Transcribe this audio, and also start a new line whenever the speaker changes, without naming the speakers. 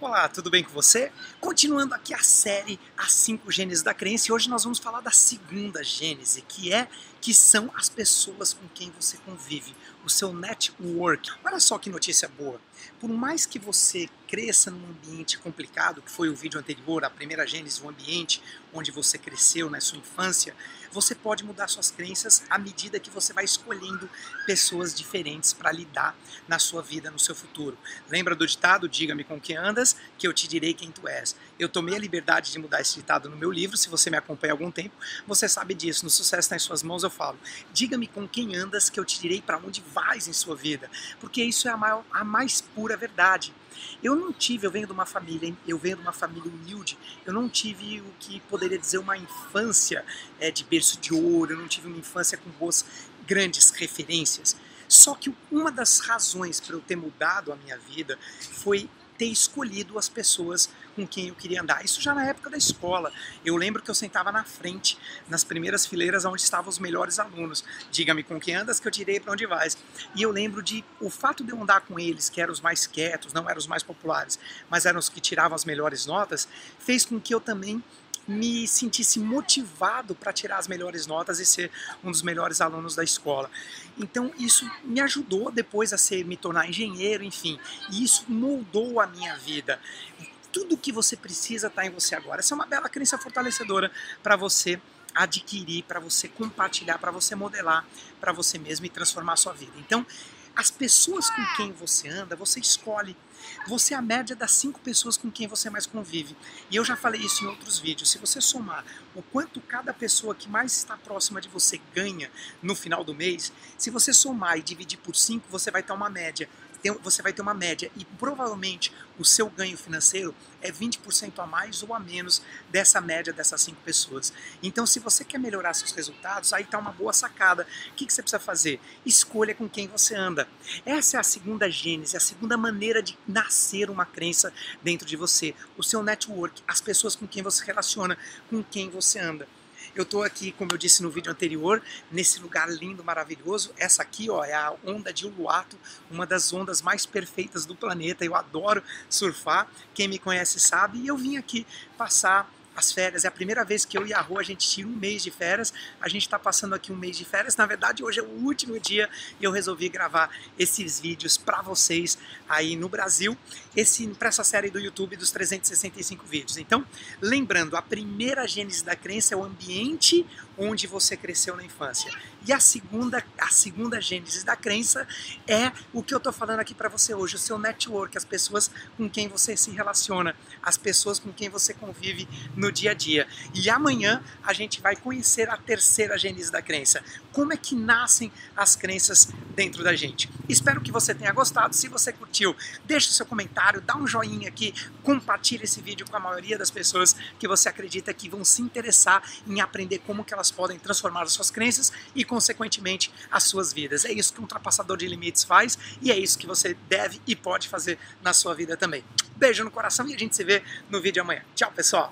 Olá, tudo bem com você? Continuando aqui a série As 5 Gênesis da Crença e hoje nós vamos falar da segunda gênese, que é que são as pessoas com quem você convive, o seu network. Olha só que notícia boa. Por mais que você cresça num ambiente complicado, que foi o vídeo anterior, a primeira gênese, o ambiente onde você cresceu na sua infância, você pode mudar suas crenças à medida que você vai escolhendo pessoas diferentes para lidar na sua vida, no seu futuro. Lembra do ditado, diga-me com quem andas, que eu te direi quem tu és. Eu tomei a liberdade de mudar esse ditado no meu livro, se você me acompanha há algum tempo, você sabe disso. No Sucesso nas Suas Mãos eu falo, diga-me com quem andas, que eu te direi para onde vais em sua vida. Porque isso é a, maior, a mais pura verdade. Eu não tive, eu venho de uma família, eu venho de uma família humilde, eu não tive o que poderia dizer uma infância é, de berço de ouro, eu não tive uma infância com boas, grandes referências. Só que uma das razões para eu ter mudado a minha vida foi ter escolhido as pessoas com quem eu queria andar. Isso já na época da escola. Eu lembro que eu sentava na frente, nas primeiras fileiras onde estavam os melhores alunos. Diga-me com quem andas que eu tirei para onde vais. E eu lembro de o fato de eu andar com eles, que eram os mais quietos, não eram os mais populares, mas eram os que tiravam as melhores notas, fez com que eu também me sentisse motivado para tirar as melhores notas e ser um dos melhores alunos da escola. Então isso me ajudou depois a ser me tornar engenheiro, enfim, e isso moldou a minha vida. Tudo que você precisa está em você agora. Essa é uma bela crença fortalecedora para você adquirir, para você compartilhar, para você modelar para você mesmo e transformar a sua vida. Então, as pessoas com quem você anda, você escolhe. Você é a média das cinco pessoas com quem você mais convive. E eu já falei isso em outros vídeos. Se você somar o quanto cada pessoa que mais está próxima de você ganha no final do mês, se você somar e dividir por cinco, você vai ter uma média você vai ter uma média e provavelmente o seu ganho financeiro é 20% a mais ou a menos dessa média dessas cinco pessoas. Então, se você quer melhorar seus resultados, aí está uma boa sacada. O que, que você precisa fazer? Escolha com quem você anda. Essa é a segunda gênese, a segunda maneira de nascer uma crença dentro de você. O seu network, as pessoas com quem você relaciona, com quem você anda. Eu estou aqui, como eu disse no vídeo anterior, nesse lugar lindo, maravilhoso. Essa aqui ó, é a onda de Uluato, uma das ondas mais perfeitas do planeta. Eu adoro surfar, quem me conhece sabe. E eu vim aqui passar as férias. É a primeira vez que eu e a Rua a gente tira um mês de férias. A gente está passando aqui um mês de férias. Na verdade, hoje é o último dia e eu resolvi gravar esses vídeos para vocês aí no Brasil, para essa série do YouTube dos 365 vídeos. Então, lembrando, a primeira gênese da crença é o ambiente onde você cresceu na infância. E a segunda, a segunda gênese da crença é o que eu estou falando aqui para você hoje, o seu network, as pessoas com quem você se relaciona, as pessoas com quem você convive no dia a dia. E amanhã a gente vai conhecer a terceira gênese da crença. Como é que nascem as crenças dentro da gente. Espero que você tenha gostado. Se você curtiu, deixe seu comentário, dá um joinha aqui, compartilhe esse vídeo com a maioria das pessoas que você acredita que vão se interessar em aprender como que elas podem transformar as suas crenças e, consequentemente, as suas vidas. É isso que um ultrapassador de limites faz e é isso que você deve e pode fazer na sua vida também. Beijo no coração e a gente se vê no vídeo amanhã. Tchau, pessoal!